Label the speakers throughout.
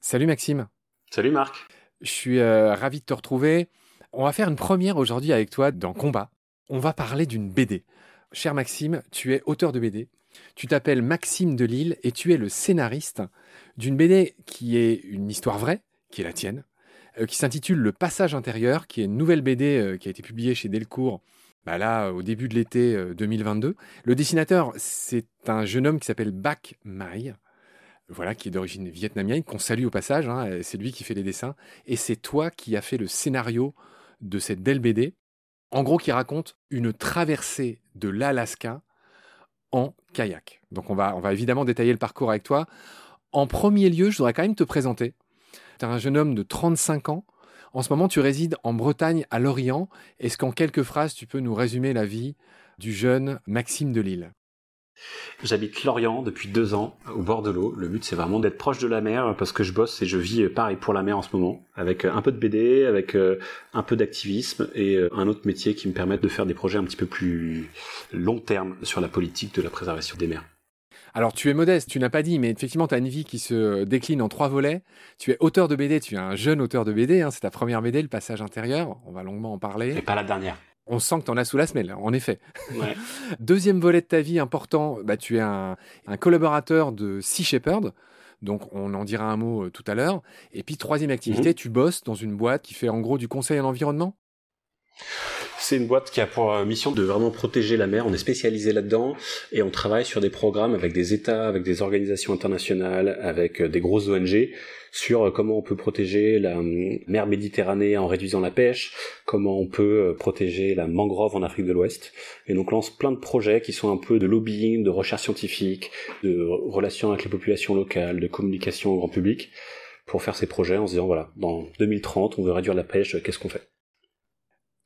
Speaker 1: Salut Maxime.
Speaker 2: Salut Marc.
Speaker 1: Je suis euh, ravi de te retrouver. On va faire une première aujourd'hui avec toi dans Combat. On va parler d'une BD. Cher Maxime, tu es auteur de BD. Tu t'appelles Maxime Delille et tu es le scénariste d'une BD qui est une histoire vraie, qui est la tienne, euh, qui s'intitule Le Passage intérieur, qui est une nouvelle BD euh, qui a été publiée chez Delcourt bah là, au début de l'été 2022. Le dessinateur, c'est un jeune homme qui s'appelle Bak Mai voilà, qui est d'origine vietnamienne, qu'on salue au passage, hein, c'est lui qui fait les dessins, et c'est toi qui as fait le scénario de cette belle BD, en gros qui raconte une traversée de l'Alaska en kayak. Donc on va, on va évidemment détailler le parcours avec toi. En premier lieu, je voudrais quand même te présenter. Tu un jeune homme de 35 ans. En ce moment, tu résides en Bretagne, à Lorient. Est-ce qu'en quelques phrases, tu peux nous résumer la vie du jeune Maxime de Lille
Speaker 2: J'habite Lorient depuis deux ans, au bord de l'eau. Le but, c'est vraiment d'être proche de la mer parce que je bosse et je vis euh, pareil pour la mer en ce moment, avec euh, un peu de BD, avec euh, un peu d'activisme et un autre métier qui me permettent de faire des projets un petit peu plus long terme sur la politique de la préservation des mers.
Speaker 1: Alors tu es modeste, tu n'as pas dit, mais effectivement tu as une vie qui se décline en trois volets. Tu es auteur de BD, tu es un jeune auteur de BD, hein, c'est ta première BD, Le Passage intérieur, on va longuement en parler.
Speaker 2: Et pas la dernière
Speaker 1: on sent que tu en as sous la semelle, en effet. Deuxième volet de ta vie important, bah, tu es un, collaborateur de Sea Shepherd. Donc, on en dira un mot euh, tout à l'heure. Et puis, troisième activité, mhm. tu bosses dans une boîte qui fait en gros du conseil à l'environnement
Speaker 2: c'est une boîte qui a pour euh, mission de vraiment protéger la mer. On est spécialisé là-dedans et on travaille sur des programmes avec des États, avec des organisations internationales, avec euh, des grosses ONG sur euh, comment on peut protéger la mer Méditerranée en réduisant la pêche, comment on peut protéger la mangrove en Afrique de l'Ouest. Et donc lance plein de projets qui sont un peu de lobbying, de recherche scientifique, de relations avec les populations locales, de communication au grand public pour faire ces projets en se disant voilà, dans 2030, on veut réduire la pêche, qu'est-ce qu'on fait?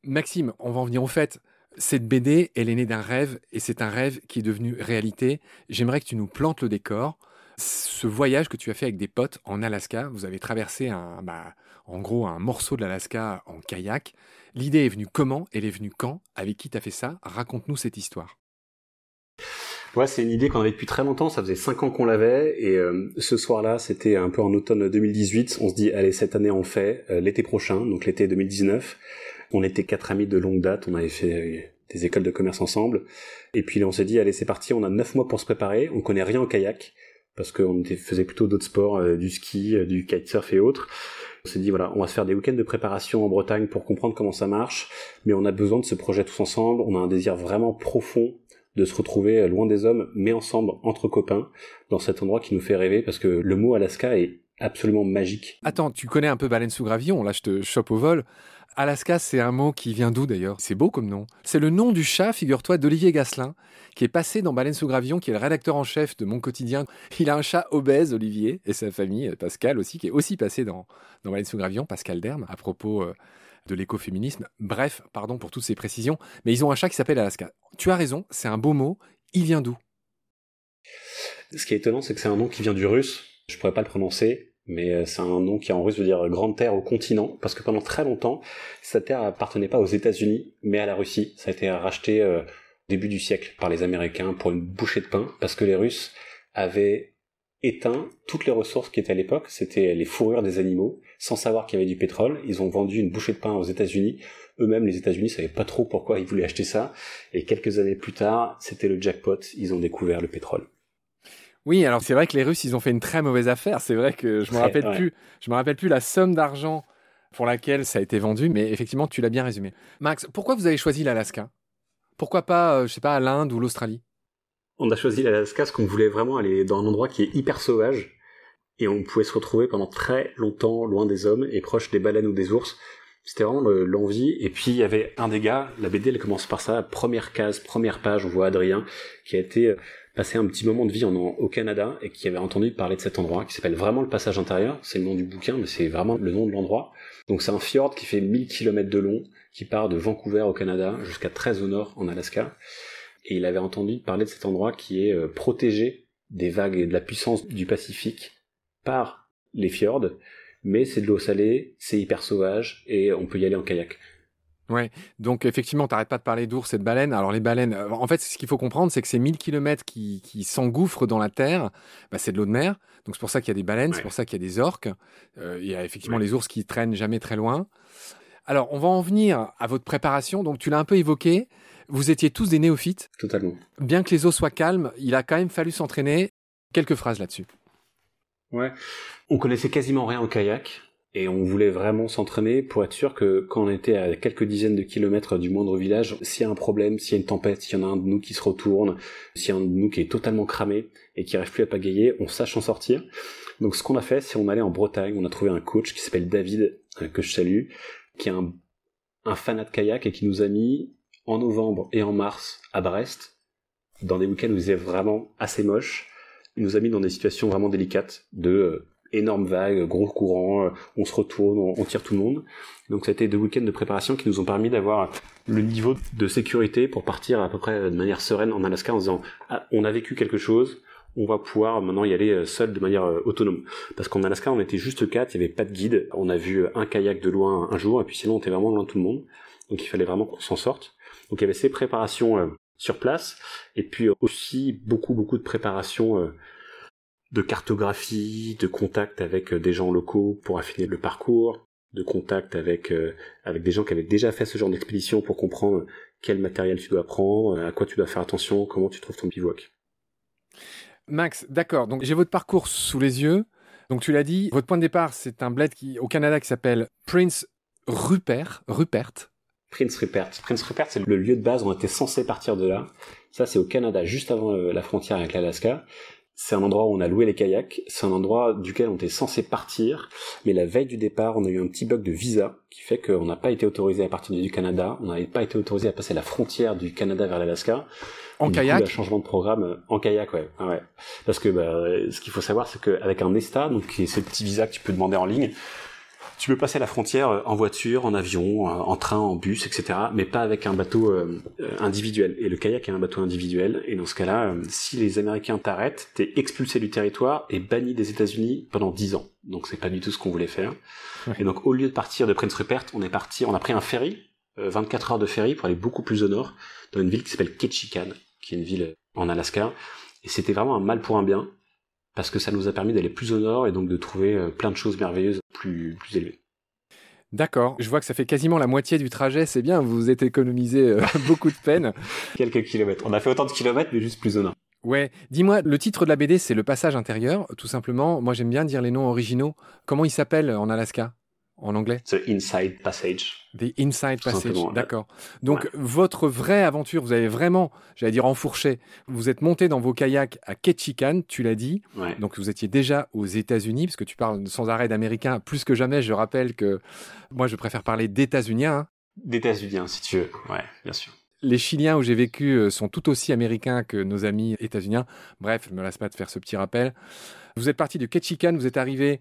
Speaker 1: Maxime, on va en venir au fait. Cette BD, elle est née d'un rêve et c'est un rêve qui est devenu réalité. J'aimerais que tu nous plantes le décor. Ce voyage que tu as fait avec des potes en Alaska, vous avez traversé un, bah, en gros un morceau de l'Alaska en kayak. L'idée est venue comment? Elle est venue quand? Avec qui tu as fait ça? Raconte-nous cette histoire.
Speaker 2: Ouais, c'est une idée qu'on avait depuis très longtemps. Ça faisait cinq ans qu'on l'avait. Et euh, ce soir-là, c'était un peu en automne 2018. On se dit, allez, cette année, on fait. Euh, l'été prochain, donc l'été 2019. On était quatre amis de longue date, on avait fait euh, des écoles de commerce ensemble. Et puis on s'est dit, allez, c'est parti, on a neuf mois pour se préparer, on connaît rien au kayak, parce qu'on faisait plutôt d'autres sports, euh, du ski, euh, du kitesurf et autres. On s'est dit, voilà, on va se faire des week-ends de préparation en Bretagne pour comprendre comment ça marche, mais on a besoin de ce projet tous ensemble, on a un désir vraiment profond de se retrouver loin des hommes, mais ensemble, entre copains, dans cet endroit qui nous fait rêver, parce que le mot Alaska est absolument magique.
Speaker 1: Attends, tu connais un peu Baleine sous gravillon, là je te chope au vol. Alaska, c'est un mot qui vient d'où d'ailleurs? C'est beau comme nom. C'est le nom du chat, figure-toi, d'Olivier Gasselin, qui est passé dans Baleine sous Gravillon, qui est le rédacteur en chef de Mon Quotidien. Il a un chat obèse, Olivier, et sa famille, Pascal aussi, qui est aussi passé dans, dans Baleine sous Gravillon, Pascal Derme, à propos euh, de l'écoféminisme. Bref, pardon pour toutes ces précisions, mais ils ont un chat qui s'appelle Alaska. Tu as raison, c'est un beau mot. Il vient d'où?
Speaker 2: Ce qui est étonnant, c'est que c'est un nom qui vient du russe. Je pourrais pas le prononcer mais euh, c'est un nom qui en russe veut dire grande terre au continent, parce que pendant très longtemps, cette terre appartenait pas aux États-Unis, mais à la Russie. Ça a été racheté euh, début du siècle par les Américains pour une bouchée de pain, parce que les Russes avaient éteint toutes les ressources qui étaient à l'époque, c'était les fourrures des animaux, sans savoir qu'il y avait du pétrole. Ils ont vendu une bouchée de pain aux États-Unis. Eux-mêmes, les États-Unis, savaient pas trop pourquoi ils voulaient acheter ça. Et quelques années plus tard, c'était le jackpot. Ils ont découvert le pétrole.
Speaker 1: Oui, alors c'est vrai que les Russes, ils ont fait une très mauvaise affaire. C'est vrai que je me rappelle plus, je me rappelle plus la somme d'argent pour laquelle ça a été vendu, mais effectivement, tu l'as bien résumé. Max, pourquoi vous avez choisi l'Alaska? Pourquoi pas, euh, je sais pas, l'Inde ou l'Australie?
Speaker 2: On a choisi l'Alaska parce qu'on voulait vraiment aller dans un endroit qui est hyper sauvage et on pouvait se retrouver pendant très longtemps loin des hommes et proche des baleines ou des ours. C'était vraiment l'envie. Et puis il y avait un des gars, la BD elle commence par ça, première case, première page, on voit Adrien qui a été euh, passé un petit moment de vie en, au Canada et qui avait entendu parler de cet endroit qui s'appelle vraiment le passage intérieur. C'est le nom du bouquin, mais c'est vraiment le nom de l'endroit. Donc c'est un fjord qui fait 1000 km de long, qui part de Vancouver au Canada jusqu'à très au nord en Alaska. Et il avait entendu parler de cet endroit qui est euh, protégé des vagues et de la puissance du Pacifique par les fjords, mais c'est de l'eau salée, c'est hyper sauvage et on peut y aller en kayak.
Speaker 1: Ouais, donc effectivement, t'arrêtes pas de parler d'ours et de baleines. Alors les baleines, euh, en fait, ce qu'il faut comprendre, c'est que ces 1000 km qui, qui s'engouffrent dans la terre, bah, c'est de l'eau de mer. Donc c'est pour ça qu'il y a des baleines, c'est pour ça qu'il y a des orques. Euh, il y a effectivement les ours qui traînent jamais très loin. Alors on va en venir à votre préparation. Donc tu l'as un peu évoqué. Vous étiez tous des néophytes.
Speaker 2: Totalement.
Speaker 1: Bien que les eaux soient calmes, il a quand même fallu s'entraîner. Quelques phrases là-dessus.
Speaker 2: Ouais. On connaissait quasiment rien au kayak. Et on voulait vraiment s'entraîner pour être sûr que quand on était à quelques dizaines de kilomètres du moindre village, s'il y a un problème, s'il y a une tempête, s'il y en a un de nous qui se retourne, s'il y a un de nous qui est totalement cramé et qui n'arrive plus à pagayer, on sache en sortir. Donc ce qu'on a fait, c'est on allait en Bretagne, on a trouvé un coach qui s'appelle David, euh, que je salue, qui est un, un fanat de kayak et qui nous a mis en novembre et en mars à Brest, dans des week-ends où il faisait vraiment assez moche. Il nous a mis dans des situations vraiment délicates de euh, énormes vagues, gros courants, euh, on se retourne, on, tire tout le monde. Donc été deux week-ends de préparation qui nous ont permis d'avoir le niveau de sécurité pour partir à peu près de manière sereine en Alaska en disant ah, on a vécu quelque chose, on va pouvoir maintenant y aller euh, seul de manière euh, autonome. Parce qu'en Alaska, on était juste quatre, il n'y avait pas de guide. On a vu un kayak de loin un jour, et puis sinon, on était vraiment loin de tout le monde. Donc il fallait vraiment qu'on s'en sorte. Donc il y avait ces préparations sur place, et puis aussi beaucoup, beaucoup de préparations de cartographie, de contact avec euh, des gens locaux pour affiner le parcours, de contact avec euh, avec des gens qui avaient déjà fait ce genre d'expédition pour comprendre quel matériel tu dois prendre, à quoi tu dois faire attention, comment tu trouves ton bivouac.
Speaker 1: Max, d'accord. Donc j'ai votre parcours sous les yeux. Donc tu l'as dit, votre point de départ, c'est un bled qui au Canada qui s'appelle Prince Rupert.
Speaker 2: Prince Rupert. Prince Rupert, c'est le lieu de base où on était censé partir de là. Ça, c'est au Canada, juste avant euh, la frontière avec l'Alaska. C'est un endroit où on a loué les kayaks. C'est un endroit duquel on était censé partir. Mais la veille du départ, on a eu un petit bug de visa qui fait qu'on n'a pas été autorisé à partir du Canada. On n'avait pas été autorisé à passer la frontière du Canada vers l'Alaska.
Speaker 1: En kayak?
Speaker 2: Un changement de programme euh, en kayak, ouais. ouais. Parce que bah, ce qu'il faut savoir, c'est qu'avec un ESTA, donc qui est ce petit visa que tu peux demander en ligne, tu peux passer la frontière euh, en voiture, en avion, euh, en train, en bus, etc. Mais pas avec un bateau euh, individuel. Et le kayak est un bateau individuel. Et dans ce cas-là, si les Américains t'arrêtent, t'es expulsé du territoire et banni des États-Unis pendant 10 ans. Donc c'est pas du tout ce qu'on voulait faire. Et donc au lieu de partir de Prince Rupert, on est parti, on a pris un ferry, 24 heures de ferry pour aller beaucoup plus au nord, dans une ville qui s'appelle Ketchikan, qui est une ville en Alaska. Et c'était vraiment un mal pour un bien parce que ça nous a permis d'aller plus au nord et donc de trouver euh, plein de choses merveilleuses plus, plus élevées.
Speaker 1: D'accord, je vois que ça fait quasiment la moitié du trajet, c'est bien, vous vous êtes économisé euh, beaucoup de peine.
Speaker 2: Quelques kilomètres, on a fait autant de kilomètres mais juste plus au nord.
Speaker 1: Ouais, dis-moi, le titre de la BD c'est Le Passage intérieur, tout simplement. Moi j'aime bien dire les noms originaux. Comment il s'appelle en Alaska? En anglais?
Speaker 2: The Inside Passage.
Speaker 1: The Inside Passage, d'accord. Donc votre vraie aventure, vous avez vraiment, j'allais dire enfourché, vous êtes monté dans vos kayaks à Ketchikan, tu l'as dit. Donc vous étiez déjà aux États-Unis, parce que tu parles sans arrêt d'américain. Plus que jamais, je rappelle que moi je préfère parler d'états-uniens. Hein.
Speaker 2: D'états-uniens, si tu veux, ouais, bien sûr.
Speaker 1: Les Chiliens où j'ai vécu euh, sont tout aussi américains que nos amis états-uniens. Bref, je me lasse pas de faire ce petit rappel. Vous êtes parti de Ketchikan, vous êtes arrivé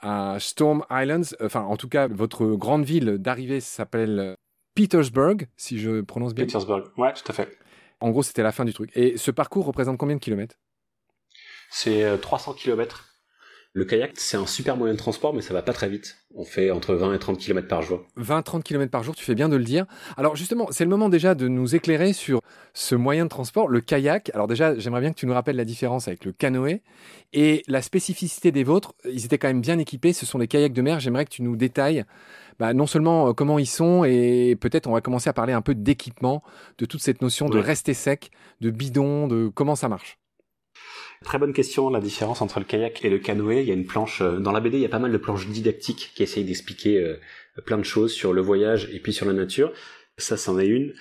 Speaker 1: à Storm Islands. Enfin, en tout cas, votre grande ville d'arrivée s'appelle euh, Petersburg, si je prononce bien.
Speaker 2: Petersburg, ouais, tout à fait.
Speaker 1: En gros, c'était la fin du truc. Et ce parcours représente combien de kilomètres?
Speaker 2: C'est 300 euh, kilomètres. Le kayak, c'est un super moyen de transport, mais ça va pas très vite. On fait entre 20 et 30 km par jour.
Speaker 1: 20-30 km par jour, tu fais bien de le dire. Alors justement, c'est le moment déjà de nous éclairer sur ce moyen de transport, le kayak. Alors déjà, j'aimerais bien que tu nous rappelles la différence avec le canoë et la spécificité des vôtres. Ils étaient quand même bien équipés, ce sont les kayaks de mer. J'aimerais que tu nous détailles bah, non seulement euh, comment ils sont et peut-être on va commencer à parler un peu d'équipement, de toute cette notion de rester sec, de bidon, de comment ça marche.
Speaker 2: Très bonne question, la différence entre le kayak et le canoë. Il y a une planche, euh, dans la BD, il y a pas mal de planches didactiques qui essayent d'expliquer euh, plein de choses sur le voyage et puis sur la nature. Ça, c'en est une.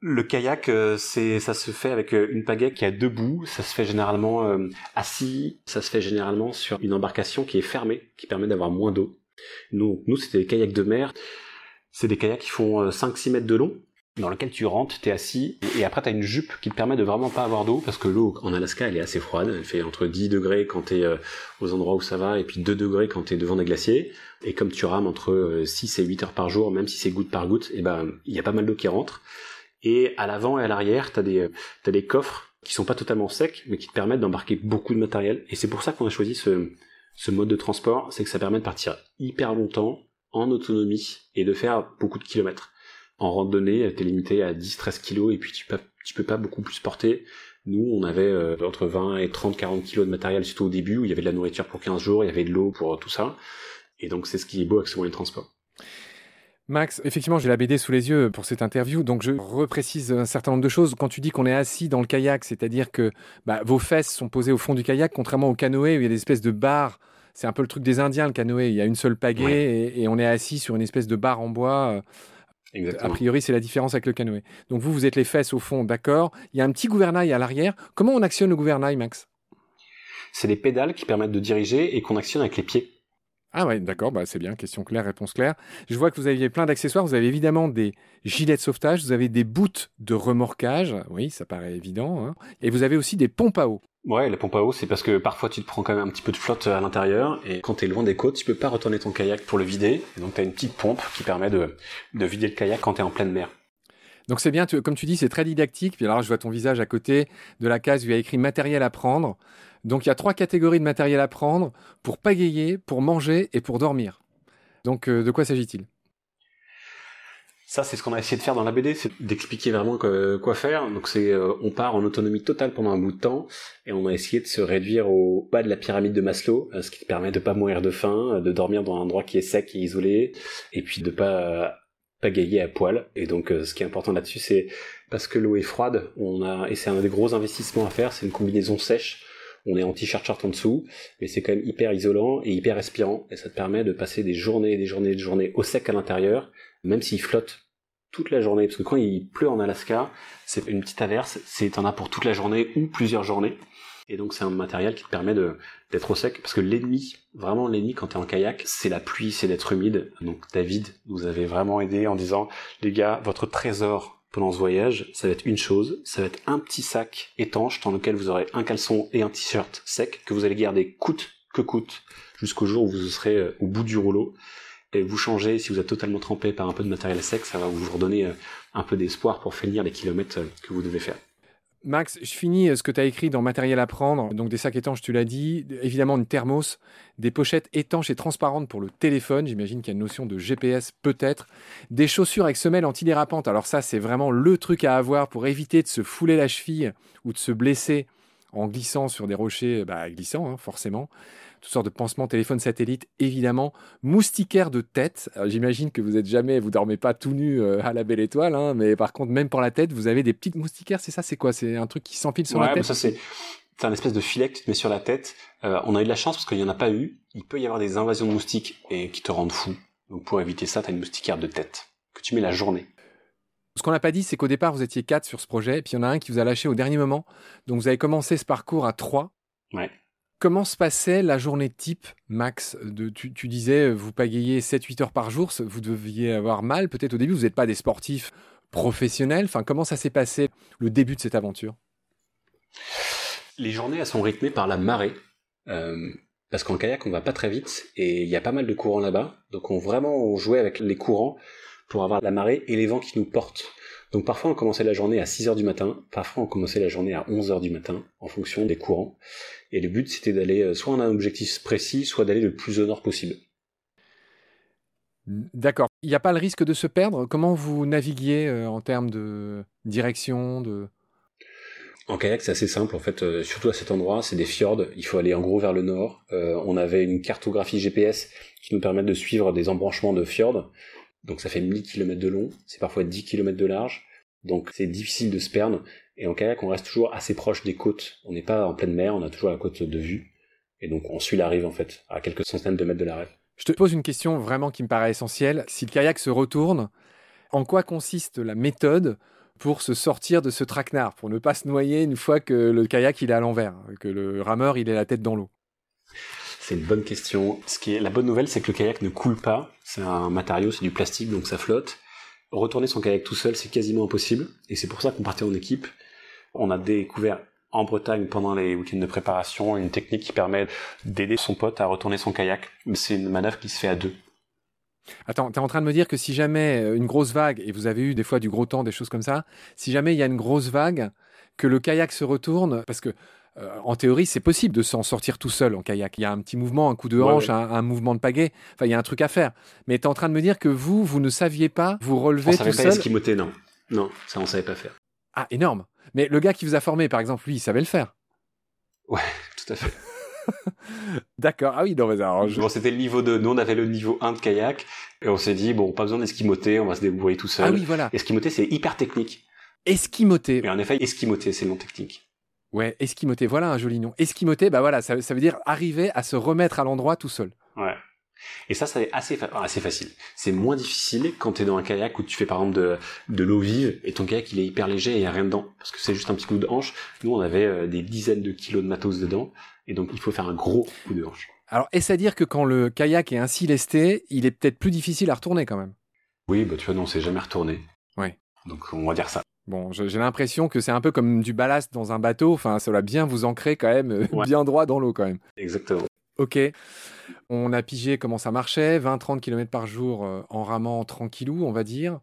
Speaker 2: Le kayak, euh, c'est, ça se fait avec une pagaie qui a deux bouts. Ça se fait généralement assis. Ça se fait généralement sur une embarcation qui est fermée, qui permet d'avoir moins d'eau. Nous, nous, c'était des kayaks de mer. C'est des kayaks qui font 5-6 mètres de long dans lequel tu rentres, t'es assis, et après t'as une jupe qui te permet de vraiment pas avoir d'eau, parce que l'eau en Alaska elle est assez froide, elle fait entre 10 degrés quand t'es euh, aux endroits où ça va, et puis 2 degrés quand t'es devant des glaciers, et comme tu rames entre 6 euh, et 8 heures par jour, même si c'est goutte par goutte, et ben il y a pas mal d'eau qui rentre, et à l'avant et à l'arrière t'as des, euh, t'as des coffres qui sont pas totalement secs, mais qui te permettent d'embarquer beaucoup de matériel, et c'est pour ça qu'on a choisi ce, ce mode de transport, c'est que ça permet de partir hyper longtemps, en autonomie et de faire beaucoup de kilomètres. En randonnée, t'es limité à 10-13 kilos et puis tu peux, tu peux pas beaucoup plus porter. Nous, on avait euh, entre 20 et 30-40 kilos de matériel, surtout au début, où il y avait de la nourriture pour 15 jours, il y avait de l'eau pour tout ça. Et donc, c'est ce qui est beau avec ce moyen de transport.
Speaker 1: Max, effectivement, j'ai la BD sous les yeux pour cette interview, donc je reprécise un certain nombre de choses. Quand tu dis qu'on est assis dans le kayak, c'est-à-dire que bah, vos fesses sont posées au fond du kayak, contrairement au canoë où il y a des espèces de barres. C'est un peu le truc des Indiens, le canoë. Il y a une seule pagaie et, on est assis sur une espèce de barre en bois. A priori, c'est la différence avec le canoë. Donc vous, vous êtes les fesses au fond, d'accord. Il y a un petit gouvernail à l'arrière. Comment on actionne le gouvernail, Max?
Speaker 2: C'est les pédales qui permettent de diriger et qu'on actionne avec les pieds.
Speaker 1: Ah ouais, d'accord, bah c'est bien, question claire, réponse claire. Je vois que vous aviez plein d'accessoires, vous avez évidemment des gilets de sauvetage, vous avez des boots de remorquage, oui, ça paraît évident, hein. et vous avez aussi des pompes à eau.
Speaker 2: Ouais, les pompes à eau, c'est parce que parfois tu te prends quand même un petit peu de flotte à l'intérieur, et quand tu es loin des côtes, tu peux pas retourner ton kayak pour le vider, et donc tu as une petite pompe qui permet de, de vider le kayak quand tu es en pleine mer.
Speaker 1: Donc c'est bien, comme tu dis, c'est très didactique. Puis alors je vois ton visage à côté de la case où il y a écrit matériel à prendre. Donc il y a trois catégories de matériel à prendre pour pagayer, pour manger et pour dormir. Donc euh, de quoi s'agit-il?
Speaker 2: Ça, c'est ce qu'on a essayé de faire dans la BD, c'est d'expliquer vraiment quoi faire. Donc c'est, euh, on part en autonomie totale pendant un bout de temps, et on a essayé de se réduire au bas de la pyramide de Maslow, euh, ce qui permet de pas mourir de faim, de dormir dans un endroit qui est sec et isolé, et puis de pas pagayer à poil. Et donc, ce qui est important là-dessus, c'est parce que l'eau est froide, on a, et c'est un des gros investissements à faire, c'est une combinaison sèche on est en t-shirt short en dessous, mais c'est quand même hyper isolant et hyper respirant, et ça te permet de passer des journées et des journées et des journées au sec à l'intérieur, même s'il flotte toute la journée, parce que quand il pleut en Alaska, c'est une petite averse, c'est en as pour toute la journée ou plusieurs journées, et donc c'est un matériel qui te permet d'être au sec, parce que l'ennemi, vraiment l'ennemi quand t'es en kayak, c'est la pluie, c'est d'être humide. Donc David nous avait vraiment aidé en disant, les gars, votre trésor pendant ce voyage, ça va être une chose, ça va être un petit sac étanche dans lequel vous aurez un caleçon et un t-shirt sec que vous allez garder coûte que coûte jusqu'au jour où vous serez euh, au bout du rouleau. Et vous changez, si vous êtes totalement trempé par un peu de matériel sec, ça va vous redonner euh, un peu d'espoir pour finir les kilomètres euh, que vous devez faire.
Speaker 1: Max, je finis euh, ce que tu as écrit dans Matériel à prendre. Donc des sacs étanches, tu l'as dit. Évidemment, une thermos, des pochettes étanches et transparentes pour le téléphone. J'imagine qu'il y a une notion de GPS peut-être. Des chaussures avec semelles antidérapantes. Alors ça, c'est vraiment le truc à avoir pour éviter de se fouler la cheville ou de se blesser en glissant sur des rochers, bah, glissant, hein, forcément toutes sortes de pansements, téléphone satellite, évidemment, moustiquaire de tête. J'imagine que vous êtes jamais, vous dormez pas tout nu euh, à la belle étoile, hein, mais par contre, même pour la tête, vous avez des petites moustiquaires, c'est ça, c'est quoi? C'est un truc qui s'empile sur la tête?
Speaker 2: ça c'est c'est un espèce de filet que tu te mets sur la tête. Euh, on a eu de la chance parce qu'il n'y en a pas eu. Il peut y avoir des invasions de moustiques et qui te rendent fou. Donc pour éviter ça, tu as une moustiquaire de tête que tu mets la journée.
Speaker 1: Ce qu'on n'a pas dit, c'est qu'au départ, vous étiez quatre sur ce projet, et puis il y en a un qui vous a lâché au dernier moment. Donc vous avez commencé ce parcours à trois.
Speaker 2: Ouais.
Speaker 1: Comment se passait la journée type, Max tu, disais, vous pagayez 7-8 heures par jour, vous deviez avoir mal peut-être au début, vous n'êtes pas des sportifs professionnels. Enfin, comment ça s'est passé le début de cette aventure?
Speaker 2: Les journées, elles sont rythmées par la marée. Euh, parce qu'en kayak, on va pas très vite et il y a pas mal de courants là-bas. Donc on vraiment on jouait avec les courants pour avoir la marée et les vents qui nous portent. Donc parfois on commençait la journée à 6 heures du matin, parfois on commençait la journée à 11 heures du matin en fonction des courants. Et le but, c'était d'aller euh, soit en un objectif précis, soit d'aller le plus au nord possible.
Speaker 1: D'accord. Il n'y a pas le risque de se perdre? Comment vous naviguiez euh, en termes de direction de...
Speaker 2: En kayak, c'est assez simple en fait, euh, surtout à cet endroit, c'est des fjords, il faut aller en gros vers le nord. on avait une cartographie GPS qui nous permet de suivre des embranchements de fjords, donc ça fait 1000 km de long, c'est parfois 10 km de large, donc c'est difficile de se perdre. Et en kayak, on reste toujours assez proche des côtes. On n'est pas en pleine mer, on a toujours la côte de vue. Et donc on suit la rive en fait, à quelques centaines de mètres de la rive.
Speaker 1: Je te pose une question vraiment qui me paraît essentielle. Si le kayak se retourne, en quoi consiste la méthode pour se sortir de ce traquenard, pour ne pas se noyer une fois que le kayak il est à l'envers, que le rameur il est la tête dans l'eau?
Speaker 2: C'est une bonne question. Ce qui est la bonne nouvelle, c'est que le kayak ne coule pas. C'est un matériau, c'est du plastique, donc ça flotte. Retourner son kayak tout seul, c'est quasiment impossible. Et c'est pour ça qu'on partait en équipe. On a découvert en Bretagne pendant les week-ends de préparation une technique qui permet d'aider son pote à retourner son kayak. C'est une manœuvre qui se fait à deux.
Speaker 1: Attends, tu es en train de me dire que si jamais euh, une grosse vague, et vous avez eu des fois du gros temps, des choses comme ça, si jamais il y a une grosse vague, que le kayak se retourne, parce que euh, en théorie, c'est possible de s'en sortir tout seul en kayak. Il y a un petit mouvement, un coup de hanche, Un, mouvement de pagaie. Enfin, il y a un truc à faire. Mais tu es en train de me dire que vous, vous ne saviez pas vous relever
Speaker 2: on
Speaker 1: tout
Speaker 2: savait pas esquimoter, non. Non, ça, on savait pas faire.
Speaker 1: Ah, énorme. Mais le gars qui vous a formé, par exemple, lui, il savait le faire.
Speaker 2: Ouais, tout à fait.
Speaker 1: D'accord. Ah oui, non, mais alors,
Speaker 2: bon, c'était le niveau 2. Nous, on avait le niveau 1 de kayak. Et on s'est dit, bon, pas besoin d'esquimoter, on va se débrouiller tout seul.
Speaker 1: Ah oui, voilà.
Speaker 2: Esquimoter, c'est hyper technique.
Speaker 1: Esquimoter.
Speaker 2: Mais en effet, esquimoter, c'est nom technique.
Speaker 1: Ouais, esquimoter, voilà un joli nom. Esquimoter, bah voilà, ça, veut dire arriver à se remettre à l'endroit tout seul.
Speaker 2: Ouais. Et ça, c'est assez, assez facile. C'est moins difficile quand tu es dans un kayak où tu fais par exemple de, de l'eau vive et ton kayak il est hyper léger et il n'y a rien dedans parce que c'est juste un petit coup de hanche. Nous, on avait euh, des dizaines de kilos de matos dedans et donc il faut faire un gros coup de hanche.
Speaker 1: Alors, est-ce à dire que quand le kayak est ainsi lesté, il est peut-être plus difficile à retourner quand même?
Speaker 2: Oui, bah tu vois, non, on s'est jamais retourné.
Speaker 1: Ouais.
Speaker 2: Donc on va dire ça.
Speaker 1: Bon, j'ai l'impression que c'est un peu comme du ballast dans un bateau. Enfin, ça va bien vous ancrer quand même euh, bien droit dans l'eau quand même.
Speaker 2: Exactement.
Speaker 1: Ok. On a pigé comment ça marchait, 20-30 km par jour euh, en ramant tranquillou, on va dire.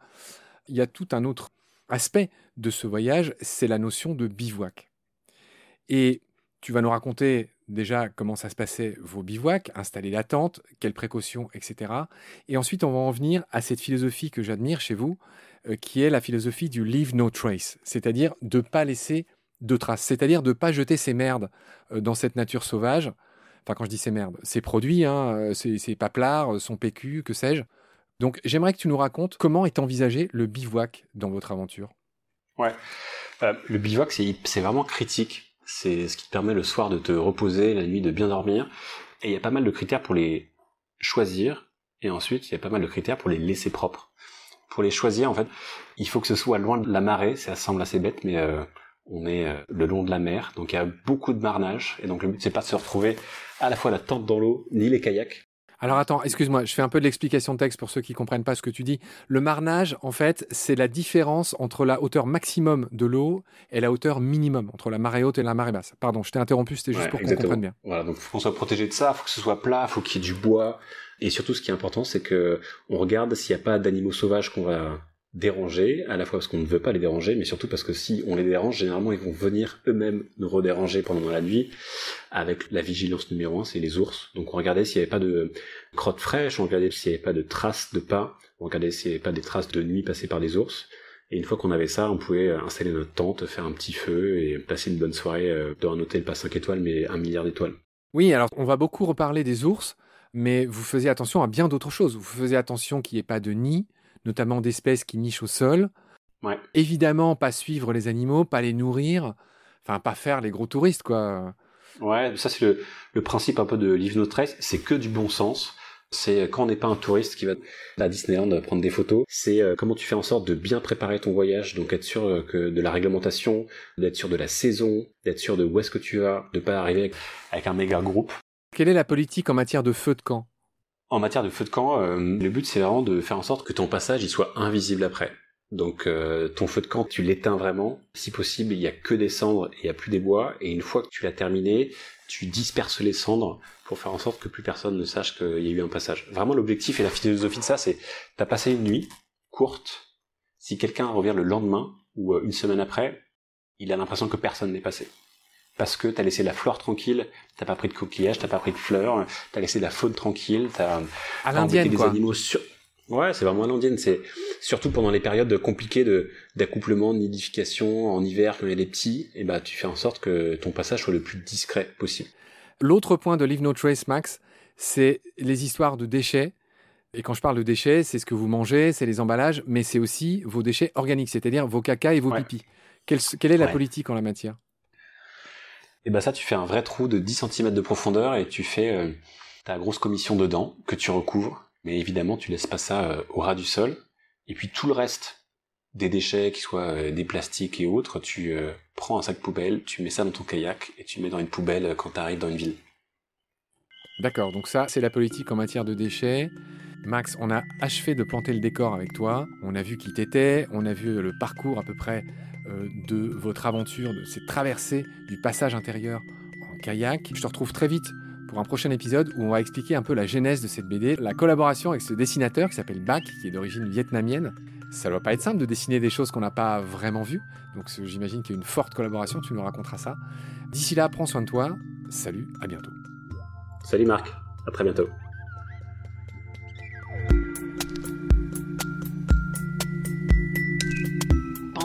Speaker 1: Il y a tout un autre aspect de ce voyage, c'est la notion de bivouac. Et tu vas nous raconter déjà comment ça se passait vos bivouacs, installer la tente, quelles précautions, etc. Et ensuite, on va en venir à cette philosophie que j'admire chez vous, euh, qui est la philosophie du leave no trace, c'est-à-dire de ne pas laisser de traces, c'est-à-dire de ne pas jeter ses merdes euh, dans cette nature sauvage. Enfin, quand je dis ces merdes, ces produits, hein, ces, ces paplards, son PQ, que sais-je. Donc, j'aimerais que tu nous racontes comment est envisagé le bivouac dans votre aventure.
Speaker 2: Ouais, euh, le bivouac, c'est vraiment critique. C'est ce qui te permet le soir de te reposer, la nuit de bien dormir. Et il y a pas mal de critères pour les choisir. Et ensuite, il y a pas mal de critères pour les laisser propres pour les choisir, en fait, il faut que ce soit loin de la marée. Ça semble assez bête, mais euh, on est euh, le long de la mer, donc il y a beaucoup de marnage. Et donc le but, c'est pas de se retrouver à la fois la tente dans l'eau, ni les kayaks.
Speaker 1: Alors attends, excuse-moi, je fais un peu de l'explication de texte pour ceux qui comprennent pas ce que tu dis. Le marnage, en fait, c'est la différence entre la hauteur maximum de l'eau et la hauteur minimum, entre la marée haute et la marée basse. Pardon, je t'ai interrompu, c'était juste pour qu'on comprenne bien.
Speaker 2: Voilà, donc faut qu'on soit protégé de ça, faut que ce soit plat, faut qu'il y ait du bois, et surtout, ce qui est important, c'est que on regarde s'il n'y a pas d'animaux sauvages qu'on va déranger, à la fois parce qu'on ne veut pas les déranger, mais surtout parce que si on les dérange, généralement ils vont venir eux-mêmes nous redéranger pendant la nuit, avec la vigilance numéro un, c'est les ours. Donc on regardait s'il n'y avait pas de crottes fraîches, on regardait s'il n'y avait pas de traces de pas, on regardait s'il n'y avait pas des traces de nuit passées par les ours. Et une fois qu'on avait ça, on pouvait installer notre tente, faire un petit feu et passer une bonne soirée euh, dans un hôtel pas 5 étoiles mais un milliard d'étoiles.
Speaker 1: Oui, alors on va beaucoup reparler des ours mais vous faisiez attention à bien d'autres choses. Vous faisiez attention qu'il n'y ait pas de nid, notamment d'espèces qui nichent au sol. Évidemment, pas suivre les animaux, pas les nourrir, enfin, pas faire les gros touristes, quoi.
Speaker 2: Ouais, ça c'est le, principe un peu de Live No Trace, c'est que du bon sens. C'est quand on n'est pas un touriste qui va à Disneyland prendre des photos, c'est euh, comment tu fais en sorte de bien préparer ton voyage, donc être sûr euh, que de la réglementation, d'être sûr de la saison, d'être sûr de où est-ce que tu vas, de pas arriver avec un méga groupe
Speaker 1: quelle est la politique en matière de feu de camp?
Speaker 2: En matière de feu de camp, euh, le but c'est vraiment de faire en sorte que ton passage il soit invisible après. Donc euh, ton feu de camp, tu l'éteins vraiment. Si possible, il n'y a que des cendres et il n'y a plus des bois. Et une fois que tu l'as terminé, tu disperses les cendres pour faire en sorte que plus personne ne sache qu'il y a eu un passage. Vraiment l'objectif et la philosophie de ça, c'est t'as passé une nuit courte. Si quelqu'un revient le lendemain ou euh, une semaine après, il a l'impression que personne n'est passé parce que t'as laissé la flore tranquille, t'as pas pris de coquillages, t'as pas pris de fleurs, t'as laissé la faune tranquille, t'as
Speaker 1: à l'indienne
Speaker 2: des animaux sur. Ouais, c'est vraiment à l'indienne. C'est surtout pendant les périodes compliquées de d'accouplement, de nidification en hiver quand il y a des petits, et bah tu fais en sorte que ton passage soit le plus discret possible.
Speaker 1: L'autre point de Leave No Trace Max, c'est les histoires de déchets. Et quand je parle de déchets, c'est ce que vous mangez, c'est les emballages, mais c'est aussi vos déchets organiques, c'est-à-dire vos caca et vos pipis. Quelle, quelle est la politique en la matière?
Speaker 2: Et ben ça, tu fais un vrai trou de 10 cm de profondeur et tu fais euh, ta grosse commission dedans que tu recouvres. Mais évidemment, tu laisses pas ça euh, au ras du sol. Et puis tout le reste des déchets, qui soient euh, des plastiques et autres, tu prends un sac poubelle, tu mets ça dans ton kayak et tu mets dans une poubelle quand tu arrives dans une ville.
Speaker 1: D'accord, donc ça, c'est la politique en matière de déchets. Max, on a achevé de planter le décor avec toi. On a vu qui t'étais, on a vu le parcours à peu près de votre aventure, de cette traversée du passage intérieur en kayak. Je te retrouve très vite pour un prochain épisode où on va expliquer un peu la genèse de cette BD, la collaboration avec ce dessinateur qui s'appelle Bak, qui est d'origine vietnamienne. Ça doit pas être simple de dessiner des choses qu'on n'a pas vraiment vues. Donc j'imagine qu'il y a une forte collaboration, tu nous raconteras ça. D'ici là, prends soin de toi. Salut, à bientôt.
Speaker 3: Salut Marc, à très bientôt.